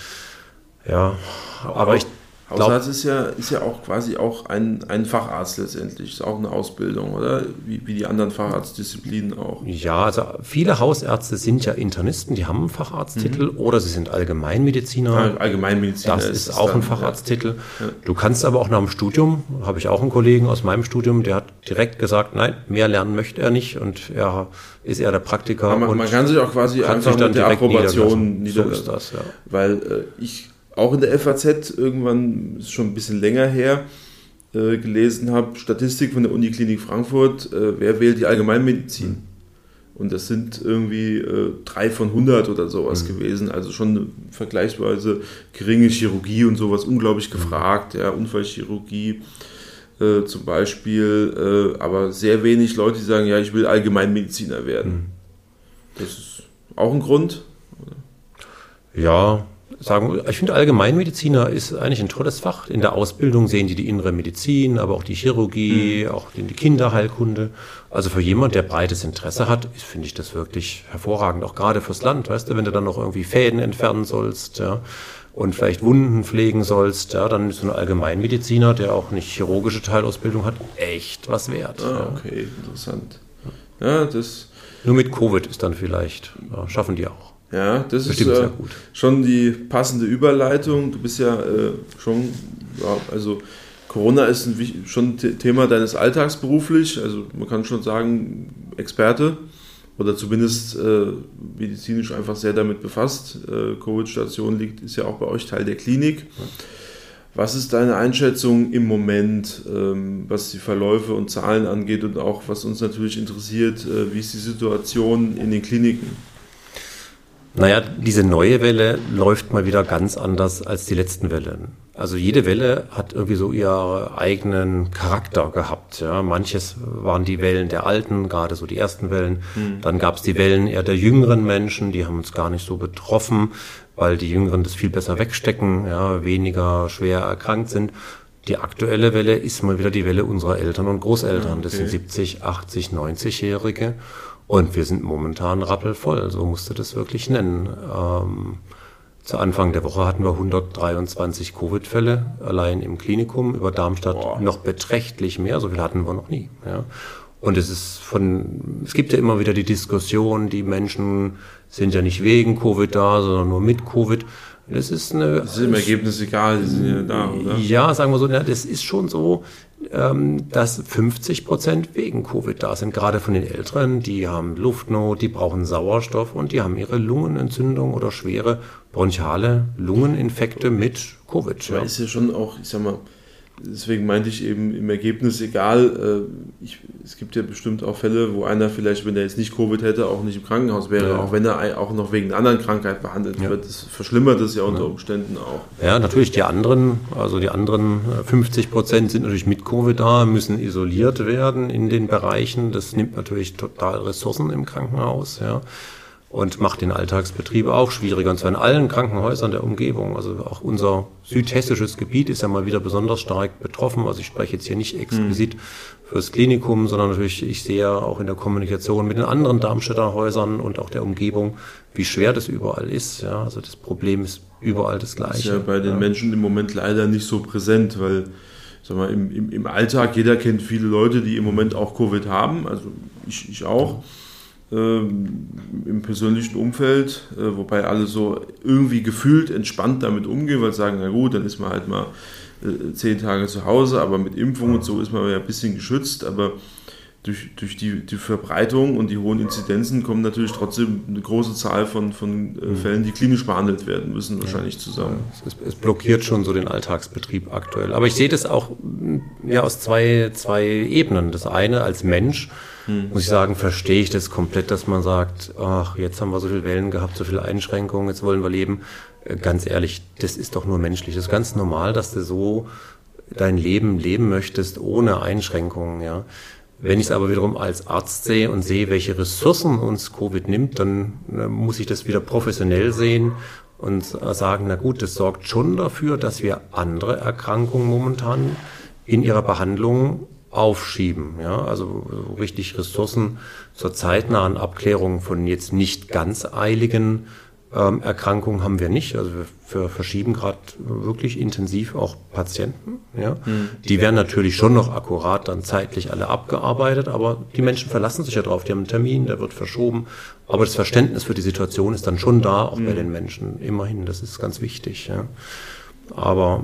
Ja, aber ich Hausarzt ist ja, ist ja auch quasi auch ein, ein Facharzt letztendlich, ist auch eine Ausbildung, oder? Wie, wie die anderen Facharztdisziplinen auch. Ja, also viele Hausärzte sind ja Internisten, die haben einen Facharzttitel mhm. oder sie sind Allgemeinmediziner. Allgemeinmediziner. Das ist, ist auch dann, ein Facharzttitel. Ja. Du kannst aber auch nach dem Studium, habe ich auch einen Kollegen aus meinem Studium, der hat direkt gesagt, nein, mehr lernen möchte er nicht und er ist eher der Praktiker. Man, man kann sich auch quasi einfach mit der Approbation niederlassen. niederlassen. So ist das, ja. Weil äh, ich auch in der FAZ irgendwann, ist schon ein bisschen länger her, äh, gelesen habe, Statistik von der Uniklinik Frankfurt, äh, wer wählt die Allgemeinmedizin? Mhm. Und das sind irgendwie äh, drei von 100 oder sowas mhm. gewesen. Also schon vergleichsweise geringe Chirurgie und sowas unglaublich mhm. gefragt. Ja, Unfallchirurgie äh, zum Beispiel. Äh, aber sehr wenig Leute, die sagen, ja, ich will Allgemeinmediziner werden. Mhm. Das ist auch ein Grund. Ja, sagen, ich finde Allgemeinmediziner ist eigentlich ein tolles Fach. In der Ausbildung sehen die die innere Medizin, aber auch die Chirurgie, mhm. auch die Kinderheilkunde. Also für jemand, der breites Interesse hat, finde ich das wirklich hervorragend. Auch gerade fürs Land, weißt du, wenn du dann noch irgendwie Fäden entfernen sollst, ja, und vielleicht Wunden pflegen sollst, ja, dann ist so ein Allgemeinmediziner, der auch nicht chirurgische Teilausbildung hat, echt was wert. Ah, okay, interessant. Ja, das. Nur mit Covid ist dann vielleicht, ja, schaffen die auch. Ja, das Bestimmt ist äh, schon die passende Überleitung. Du bist ja äh, schon, ja, also Corona ist ein, schon Thema deines Alltags beruflich. Also man kann schon sagen, Experte oder zumindest äh, medizinisch einfach sehr damit befasst. Äh, Covid-Station liegt, ist ja auch bei euch Teil der Klinik. Was ist deine Einschätzung im Moment, ähm, was die Verläufe und Zahlen angeht und auch was uns natürlich interessiert, äh, wie ist die Situation in den Kliniken? Naja, diese neue Welle läuft mal wieder ganz anders als die letzten Wellen. Also jede Welle hat irgendwie so ihren eigenen Charakter gehabt. Ja. Manches waren die Wellen der Alten, gerade so die ersten Wellen. Mhm. Dann gab es die Wellen eher der jüngeren Menschen, die haben uns gar nicht so betroffen, weil die Jüngeren das viel besser wegstecken, ja, weniger schwer erkrankt sind. Die aktuelle Welle ist mal wieder die Welle unserer Eltern und Großeltern. Okay. Das sind 70, 80, 90-Jährige. Und wir sind momentan rappelvoll, so musste das wirklich nennen. Ähm, zu Anfang der Woche hatten wir 123 Covid-Fälle allein im Klinikum, über Darmstadt Boah. noch beträchtlich mehr, so viel hatten wir noch nie. Ja. Und es ist von, es gibt ja immer wieder die Diskussion, die Menschen sind ja nicht wegen Covid da, sondern nur mit Covid. Das ist eine. Das ist im Ergebnis egal, die sind ja da, oder? Ja, sagen wir so, ja, das ist schon so, ähm, dass 50 Prozent wegen Covid da sind. Gerade von den Älteren, die haben Luftnot, die brauchen Sauerstoff und die haben ihre Lungenentzündung oder schwere bronchiale Lungeninfekte mit Covid. Ja. Ist ja schon auch, ich sag mal, deswegen meinte ich eben im Ergebnis egal. Äh, ich, es gibt ja bestimmt auch Fälle, wo einer vielleicht, wenn er jetzt nicht Covid hätte, auch nicht im Krankenhaus wäre, ja. auch wenn er auch noch wegen einer anderen Krankheit behandelt ja. wird. Das verschlimmert es ja unter Umständen auch. Ja, natürlich die anderen, also die anderen 50 äh, Prozent sind natürlich mit Covid da, müssen isoliert werden in den Bereichen. Das nimmt natürlich total Ressourcen im Krankenhaus. Ja und macht den Alltagsbetrieb auch schwieriger. Und zwar in allen Krankenhäusern der Umgebung. Also auch unser südhessisches Gebiet ist ja mal wieder besonders stark betroffen. Also ich spreche jetzt hier nicht exquisit mhm. fürs Klinikum, sondern natürlich, ich sehe auch in der Kommunikation mit den anderen Darmstädter Häusern und auch der Umgebung, wie schwer das überall ist. Ja, also das Problem ist überall das gleiche. Das ist ja bei den ja. Menschen im Moment leider nicht so präsent, weil sag mal, im, im, im Alltag, jeder kennt viele Leute, die im Moment auch Covid haben, also ich, ich auch. Ähm, im persönlichen Umfeld, äh, wobei alle so irgendwie gefühlt entspannt damit umgehen, weil sie sagen, na gut, dann ist man halt mal äh, zehn Tage zu Hause, aber mit Impfung und so ist man ja ein bisschen geschützt, aber durch, durch die, die Verbreitung und die hohen Inzidenzen kommen natürlich trotzdem eine große Zahl von, von äh, mhm. Fällen, die klinisch behandelt werden müssen, wahrscheinlich zusammen. Es, es, blockiert schon so den Alltagsbetrieb aktuell. Aber ich sehe das auch ja, aus zwei, zwei Ebenen. Das eine als Mensch, hm. muss ich sagen, verstehe ich das komplett, dass man sagt, ach, jetzt haben wir so viele Wellen gehabt, so viele Einschränkungen, jetzt wollen wir leben. Äh, ganz ehrlich, das ist doch nur menschlich. Das ist ganz normal, dass du so dein Leben leben möchtest ohne Einschränkungen, ja. Wenn ich es aber wiederum als Arzt sehe und sehe, welche Ressourcen uns Covid nimmt, dann äh, muss ich das wieder professionell sehen und sagen, na gut, das sorgt schon dafür, dass wir andere Erkrankungen momentan in ihrer Behandlung aufschieben. Ja? Also richtig Ressourcen zur zeitnahen Abklärung von jetzt nicht ganz eiligen ähm, Erkrankungen haben wir nicht. Also wir, verschieben gerade wirklich intensiv auch Patienten. Ja? Mhm. Die werden natürlich schon noch akkurat dann zeitlich alle abgearbeitet, aber die Menschen verlassen sich ja drauf. Die haben einen Termin, der wird verschoben. Aber das Verständnis für die Situation ist dann schon da, auch mhm. bei den Menschen. Immerhin, das ist ganz wichtig. Ja? Aber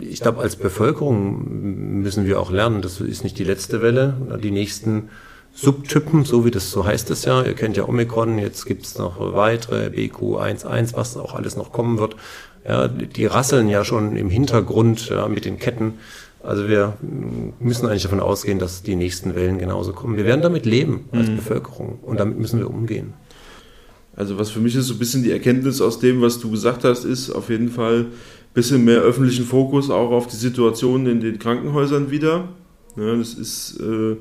ich glaube, als Bevölkerung müssen wir auch lernen, das ist nicht die letzte Welle. Die nächsten Subtypen, so wie das so heißt es ja, ihr kennt ja Omikron, jetzt gibt's noch weitere, BQ11, was auch alles noch kommen wird. Ja, die rasseln ja schon im Hintergrund ja, mit den Ketten. Also wir müssen eigentlich davon ausgehen, dass die nächsten Wellen genauso kommen. Wir werden damit leben als mhm. Bevölkerung und damit müssen wir umgehen. Also was für mich ist so ein bisschen die Erkenntnis aus dem, was du gesagt hast, ist auf jeden Fall, bisschen mehr öffentlichen Fokus auch auf die Situation in den Krankenhäusern wieder. Ja, das ist, äh,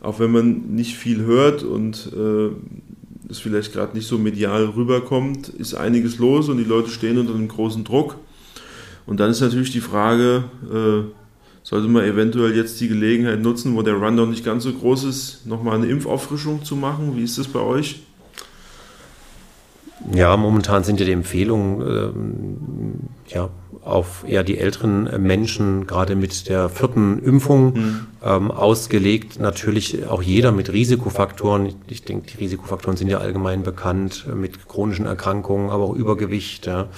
auch wenn man nicht viel hört und äh, es vielleicht gerade nicht so medial rüberkommt, ist einiges los und die Leute stehen unter einem großen Druck. Und dann ist natürlich die Frage, äh, sollte man eventuell jetzt die Gelegenheit nutzen, wo der Run noch nicht ganz so groß ist, nochmal eine Impfauffrischung zu machen? Wie ist das bei euch? Ja, momentan sind ja die Empfehlungen ähm, ja, auf eher die älteren Menschen, gerade mit der vierten Impfung, mhm. ähm, ausgelegt. Natürlich auch jeder mit Risikofaktoren. Ich denke, die Risikofaktoren sind ja allgemein bekannt, äh, mit chronischen Erkrankungen, aber auch Übergewicht. Ja.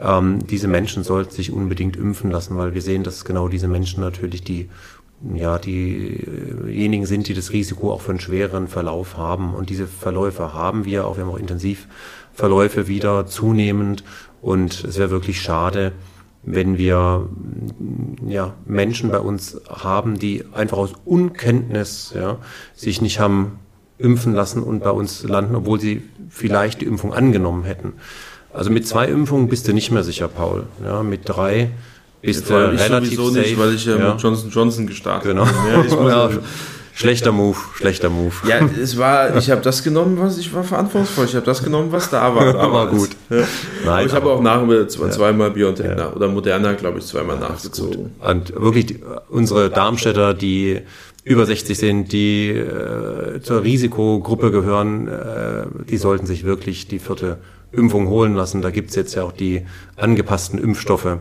Ähm, diese Menschen sollten sich unbedingt impfen lassen, weil wir sehen, dass genau diese Menschen natürlich die ja, diejenigen sind, die das Risiko auch für einen schweren Verlauf haben. Und diese Verläufe haben wir auch. Wir haben auch intensiv Verläufe wieder zunehmend. Und es wäre wirklich schade, wenn wir ja, Menschen bei uns haben, die einfach aus Unkenntnis ja, sich nicht haben impfen lassen und bei uns landen, obwohl sie vielleicht die Impfung angenommen hätten. Also mit zwei Impfungen bist du nicht mehr sicher, Paul. Ja, mit drei bist du relativ sowieso safe. nicht, weil ich ja, ja. mit Johnson Johnson gestartet genau. bin. Ja, ich muss ja, Schlechter Move, schlechter Move. Ja, es war, ich habe das genommen, was ich war verantwortungsvoll. Ich habe das genommen, was da war. war gut. Ja. Nein, ich habe auch nach, zweimal Biontech ja. nach, oder Moderna, glaube ich, zweimal nachgezogen. Und wirklich die, unsere Darmstädter, die über 60 sind, die äh, zur Risikogruppe gehören, äh, die sollten sich wirklich die vierte Impfung holen lassen. Da gibt's jetzt ja auch die angepassten Impfstoffe.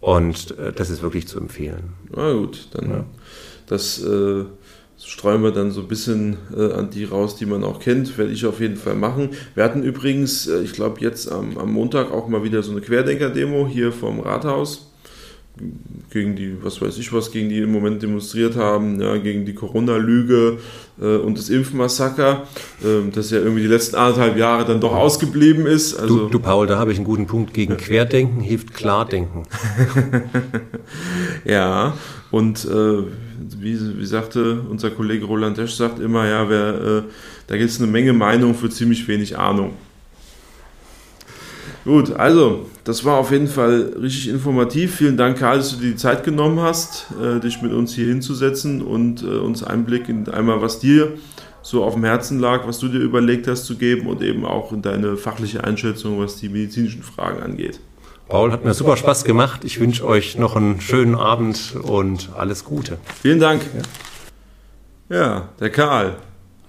Und äh, das ist wirklich zu empfehlen. Na gut, dann ja. das äh, streuen wir dann so ein bisschen äh, an die raus, die man auch kennt. Werde ich auf jeden Fall machen. Wir hatten übrigens, äh, ich glaube, jetzt am, am, Montag auch mal wieder so eine Querdenker-Demo hier vom Rathaus. Gegen die, was weiß ich was, gegen die im Moment demonstriert haben, ja, gegen die Corona-Lüge äh, und das Impfmassaker, äh, das ja irgendwie die letzten anderthalb Jahre dann doch ausgeblieben ist. Also du, du Paul, da habe ich einen guten Punkt. Gegen Querdenken hilft Klardenken. ja, und äh, wie, wie sagte unser Kollege Roland Desch, sagt immer, ja, wer, äh, da gibt es eine Menge Meinung für ziemlich wenig Ahnung. Gut, also, das war auf jeden Fall richtig informativ. Vielen Dank, Karl, dass du dir die Zeit genommen hast, äh, dich mit uns hier hinzusetzen und äh, uns Einblick in einmal, was dir so auf dem Herzen lag, was du dir überlegt hast zu geben und eben auch in deine fachliche Einschätzung, was die medizinischen Fragen angeht. Paul, hat mir super Spaß gemacht. Ich wünsche euch noch einen schönen Abend und alles Gute. Vielen Dank. Ja, der Karl.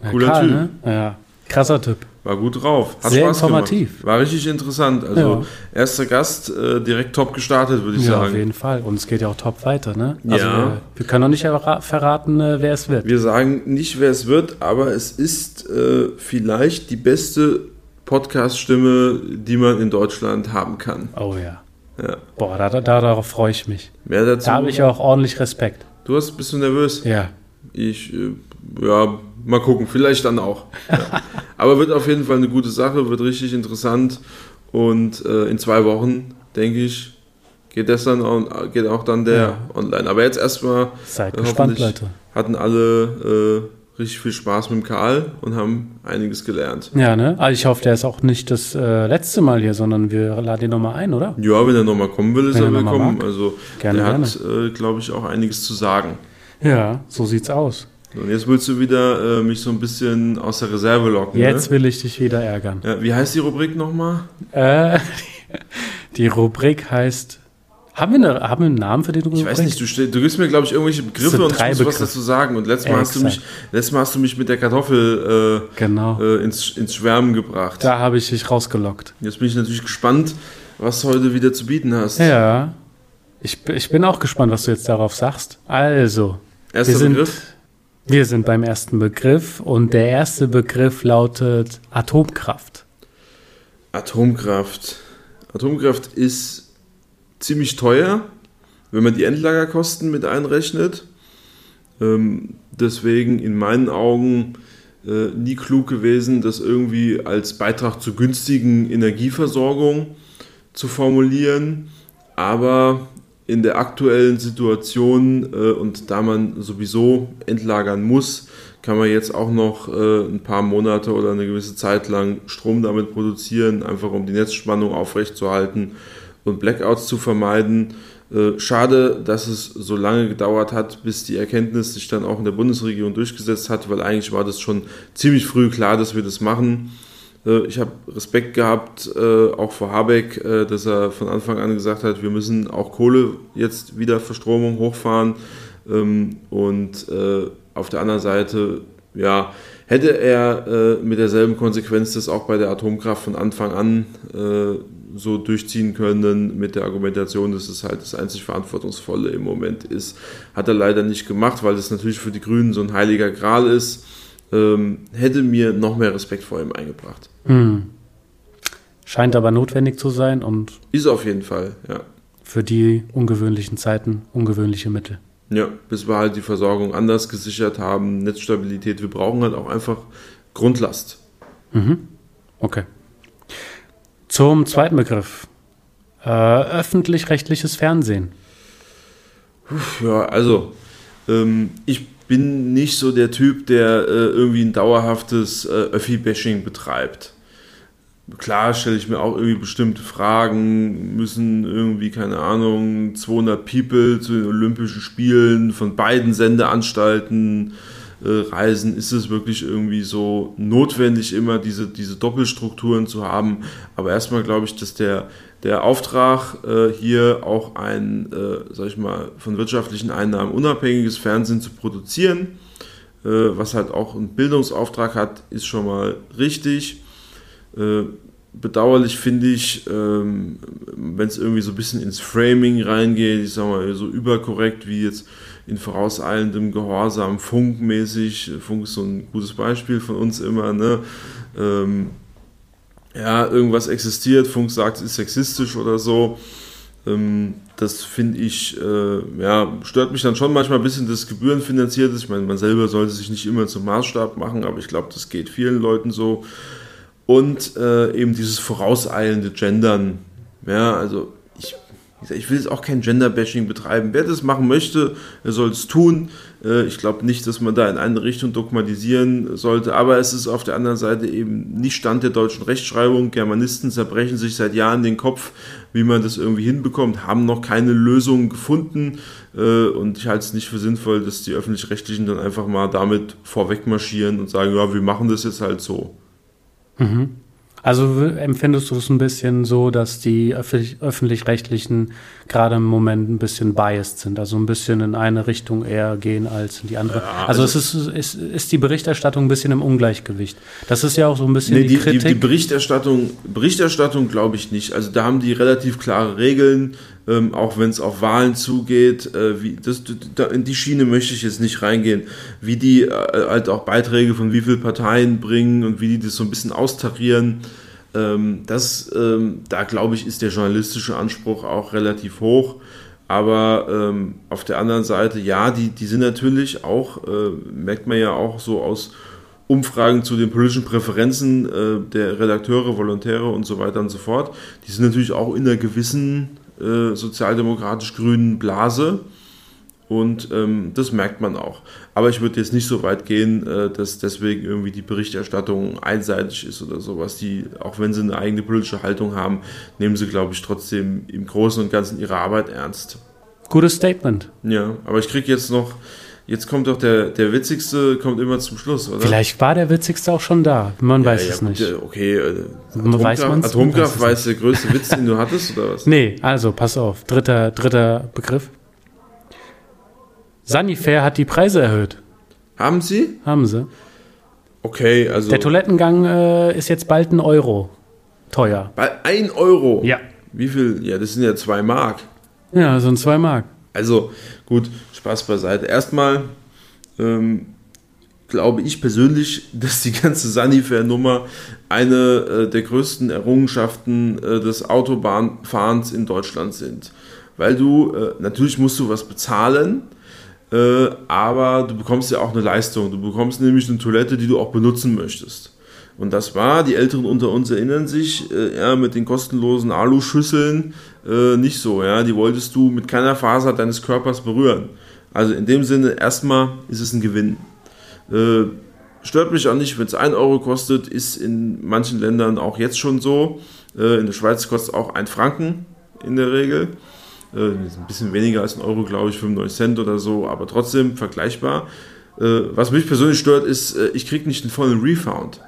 Cooler Karl, Typ. Ne? Ja, krasser Typ. War gut drauf. Hat Sehr Spaß informativ. Gemacht. War richtig interessant. Also ja. erster Gast äh, direkt top gestartet, würde ich ja, sagen. Auf jeden Fall. Und es geht ja auch top weiter. Ne? Also ja. wir, wir können noch nicht verraten, äh, wer es wird. Wir sagen nicht, wer es wird, aber es ist äh, vielleicht die beste Podcast-Stimme, die man in Deutschland haben kann. Oh ja. ja. Boah, da, da, darauf freue ich mich. Mehr dazu. Da habe ich auch ordentlich Respekt. Du hast, bist du nervös? Ja. Ich, äh, ja, mal gucken, vielleicht dann auch. Ja. Aber wird auf jeden Fall eine gute Sache, wird richtig interessant. Und äh, in zwei Wochen, denke ich, geht das dann auch, geht auch dann der ja. online. Aber jetzt erstmal. Seid äh, gespannt, Leute. Hatten alle äh, richtig viel Spaß mit dem Karl und haben einiges gelernt. Ja, ne? Also ich hoffe, der ist auch nicht das äh, letzte Mal hier, sondern wir laden ihn nochmal ein, oder? Ja, wenn er nochmal kommen will, ist wenn er willkommen. Also gerne, der gerne. hat, äh, glaube ich, auch einiges zu sagen. Ja, so sieht's aus. Und jetzt willst du wieder äh, mich so ein bisschen aus der Reserve locken. Jetzt ne? will ich dich wieder ärgern. Ja, wie heißt die Rubrik nochmal? Äh, die Rubrik heißt haben wir, eine, haben wir einen Namen für den Rubrik? Ich weiß nicht, du, du gibst mir, glaube ich, irgendwelche Begriffe und ich muss was dazu sagen. Und letztes Mal, hast du, mich, letztes Mal hast du mich mit der Kartoffel äh, genau. äh, ins, ins Schwärmen gebracht. Da habe ich dich rausgelockt. Jetzt bin ich natürlich gespannt, was du heute wieder zu bieten hast. Ja, ich, ich bin auch gespannt, was du jetzt darauf sagst. Also, Erster wir sind, Begriff? Wir sind beim ersten Begriff und der erste Begriff lautet Atomkraft. Atomkraft. Atomkraft ist ziemlich teuer, wenn man die Endlagerkosten mit einrechnet. Ähm, deswegen in meinen Augen äh, nie klug gewesen, das irgendwie als Beitrag zur günstigen Energieversorgung zu formulieren. Aber in der aktuellen Situation äh, und da man sowieso entlagern muss, kann man jetzt auch noch äh, ein paar Monate oder eine gewisse Zeit lang Strom damit produzieren, einfach um die Netzspannung aufrechtzuerhalten und Blackouts zu vermeiden. Äh, schade, dass es so lange gedauert hat, bis die Erkenntnis sich dann auch in der Bundesregierung durchgesetzt hat, weil eigentlich war das schon ziemlich früh klar, dass wir das machen. Äh, ich habe Respekt gehabt, äh, auch vor Habeck, dass er von Anfang an gesagt hat, wir müssen auch Kohle jetzt wieder Verstromung hochfahren. Ähm, und auf der anderen Seite, ja, hätte er mit derselben Konsequenz das auch bei der Atomkraft von Anfang an so durchziehen können mit der Argumentation, dass es halt das einzig Verantwortungsvolle im Moment ist. Hat er leider nicht gemacht, weil es natürlich für die Grünen so ein heiliger Gral ist. Ähm, hätte mir noch mehr Respekt vor ihm eingebracht. Hm. Scheint aber notwendig zu sein und. Ist auf jeden Fall, ja. Für die ungewöhnlichen Zeiten ungewöhnliche Mittel. Ja, bis wir halt die Versorgung anders gesichert haben, Netzstabilität. Wir brauchen halt auch einfach Grundlast. Mhm. Okay. Zum zweiten Begriff. Äh, öffentlich-rechtliches Fernsehen. Ja, also ähm, ich bin nicht so der Typ, der äh, irgendwie ein dauerhaftes äh, Öffi-Bashing betreibt. Klar stelle ich mir auch irgendwie bestimmte Fragen, müssen irgendwie, keine Ahnung, 200 People zu den Olympischen Spielen von beiden Sendeanstalten reisen, ist es wirklich irgendwie so notwendig, immer diese, diese Doppelstrukturen zu haben. Aber erstmal glaube ich, dass der, der Auftrag äh, hier auch ein, äh, sag ich mal, von wirtschaftlichen Einnahmen unabhängiges Fernsehen zu produzieren, äh, was halt auch einen Bildungsauftrag hat, ist schon mal richtig. Äh, bedauerlich finde ich, ähm, wenn es irgendwie so ein bisschen ins Framing reingeht, ich sag mal, so überkorrekt wie jetzt in vorauseilendem Gehorsam, funkmäßig. Funk ist so ein gutes Beispiel von uns immer, ne? Ähm, ja, irgendwas existiert, Funk sagt, es ist sexistisch oder so. Ähm, das finde ich, äh, ja, stört mich dann schon manchmal ein bisschen, dass gebührenfinanziert ist. Ich meine, man selber sollte sich nicht immer zum Maßstab machen, aber ich glaube, das geht vielen Leuten so. Und äh, eben dieses vorauseilende Gendern. Ja, also ich will jetzt auch kein Gender-Bashing betreiben. Wer das machen möchte, soll es tun. Äh, ich glaube nicht, dass man da in eine Richtung dogmatisieren sollte, aber es ist auf der anderen Seite eben nicht Stand der deutschen Rechtschreibung. Germanisten zerbrechen sich seit Jahren den Kopf, wie man das irgendwie hinbekommt, haben noch keine Lösung gefunden äh, und ich halte es nicht für sinnvoll, dass die Öffentlich-Rechtlichen dann einfach mal damit vorweg marschieren und sagen, ja, wir machen das jetzt halt so. Mhm. Also empfindest du es ein bisschen so, dass die öffentlich-rechtlichen gerade im Moment ein bisschen biased sind, also ein bisschen in eine Richtung eher gehen als in die andere? Ja, also, also es ist, ist, ist die Berichterstattung ein bisschen im Ungleichgewicht. Das ist ja auch so ein bisschen nee, die, die, Kritik. Die, die Berichterstattung, Berichterstattung glaube ich nicht. Also da haben die relativ klare Regeln, ähm, auch wenn es auf Wahlen zugeht. Äh, wie, das, da, in die Schiene möchte ich jetzt nicht reingehen. Wie die äh, halt auch Beiträge von wie vielen Parteien bringen und wie die das so ein bisschen austarieren. Ähm, das, ähm, da glaube ich, ist der journalistische Anspruch auch relativ hoch. Aber ähm, auf der anderen Seite, ja, die, die sind natürlich auch, äh, merkt man ja auch so aus Umfragen zu den politischen Präferenzen äh, der Redakteure, Volontäre und so weiter und so fort, die sind natürlich auch in einer gewissen äh, sozialdemokratisch-grünen Blase. Und ähm, das merkt man auch. Aber ich würde jetzt nicht so weit gehen, äh, dass deswegen irgendwie die Berichterstattung einseitig ist oder sowas. Die, auch wenn sie eine eigene politische Haltung haben, nehmen sie, glaube ich, trotzdem im Großen und Ganzen ihre Arbeit ernst. Gutes Statement. Ja, aber ich kriege jetzt noch, jetzt kommt doch der, der witzigste, kommt immer zum Schluss, oder? Vielleicht war der witzigste auch schon da. Man ja, weiß ja, es nicht. Okay, äh, Atomkraft, weiß, Atomkraft weiß der größte Witz, den du hattest, oder was? Nee, also pass auf. Dritter, dritter Begriff. Sanifair hat die Preise erhöht. Haben sie? Haben sie. Okay, also. Der Toilettengang äh, ist jetzt bald ein Euro teuer. Bei ein Euro? Ja. Wie viel? Ja, das sind ja zwei Mark. Ja, so ein zwei Mark. Also, gut, Spaß beiseite. Erstmal ähm, glaube ich persönlich, dass die ganze Sanifair-Nummer eine äh, der größten Errungenschaften äh, des Autobahnfahrens in Deutschland sind. Weil du, äh, natürlich musst du was bezahlen, äh, aber du bekommst ja auch eine Leistung. Du bekommst nämlich eine Toilette, die du auch benutzen möchtest. Und das war, die Älteren unter uns erinnern sich, äh, ja, mit den kostenlosen Aluschüsseln äh, nicht so. Ja, die wolltest du mit keiner Faser deines Körpers berühren. Also in dem Sinne, erstmal ist es ein Gewinn. Äh, stört mich auch nicht, wenn es 1 Euro kostet, ist in manchen Ländern auch jetzt schon so. Äh, in der Schweiz kostet es auch 1 Franken in der Regel. Äh, ein bisschen weniger als ein Euro, glaube ich, 95 Cent oder so, aber trotzdem vergleichbar. Äh, was mich persönlich stört, ist, äh, ich kriege nicht den vollen Refund.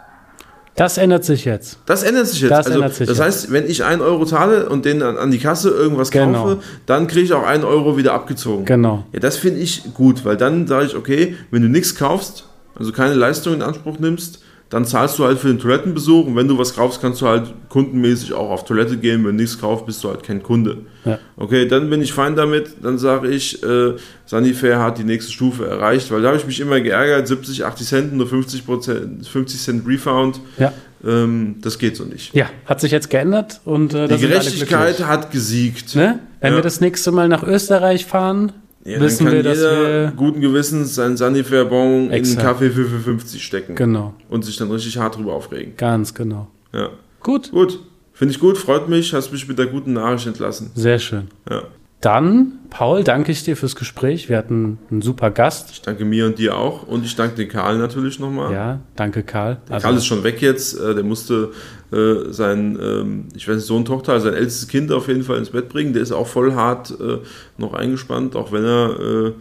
Das ändert sich jetzt. Das ändert sich jetzt. Das, also, sich das jetzt. heißt, wenn ich einen Euro zahle und den an, an die Kasse irgendwas genau. kaufe, dann kriege ich auch einen Euro wieder abgezogen. Genau. Ja, das finde ich gut, weil dann sage ich, okay, wenn du nichts kaufst, also keine Leistung in Anspruch nimmst, dann zahlst du halt für den Toilettenbesuch und wenn du was kaufst, kannst du halt kundenmäßig auch auf Toilette gehen. Wenn du nichts kaufst, bist du halt kein Kunde. Ja. Okay, dann bin ich fein damit. Dann sage ich, äh, Sanifair hat die nächste Stufe erreicht, weil da habe ich mich immer geärgert, 70, 80 Cent, nur 50, Prozent, 50 Cent Refund. Ja. Ähm, das geht so nicht. Ja, hat sich jetzt geändert und äh, die Gerechtigkeit hat gesiegt. Ne? Wenn ja. wir das nächste Mal nach Österreich fahren, ja, wissen dann kann wir, jeder wir guten Gewissens seinen Sanifair-Bon in einen Kaffee für, für 50 stecken. Genau. Und sich dann richtig hart drüber aufregen. Ganz genau. Ja. Gut. Gut. Finde ich gut, freut mich, hast mich mit der guten Nachricht entlassen. Sehr schön. Ja. Dann, Paul, danke ich dir fürs Gespräch. Wir hatten einen super Gast. Ich danke mir und dir auch. Und ich danke den Karl natürlich nochmal. Ja, danke Karl. Der also, Karl ist schon weg jetzt. Äh, der musste äh, sein, ähm, ich weiß nicht, Sohn, Tochter, sein ältestes Kind auf jeden Fall ins Bett bringen. Der ist auch voll hart äh, noch eingespannt, auch wenn er äh,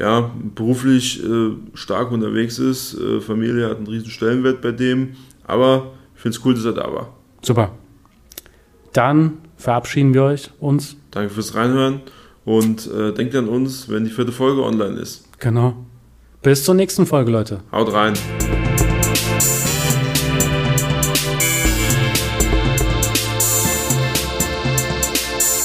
ja, beruflich äh, stark unterwegs ist. Äh, Familie hat einen riesen Stellenwert bei dem. Aber ich finde es cool, dass er da war. Super. Dann verabschieden wir euch uns. Danke fürs Reinhören und äh, denkt an uns, wenn die vierte Folge online ist. Genau. Bis zur nächsten Folge, Leute. Haut rein.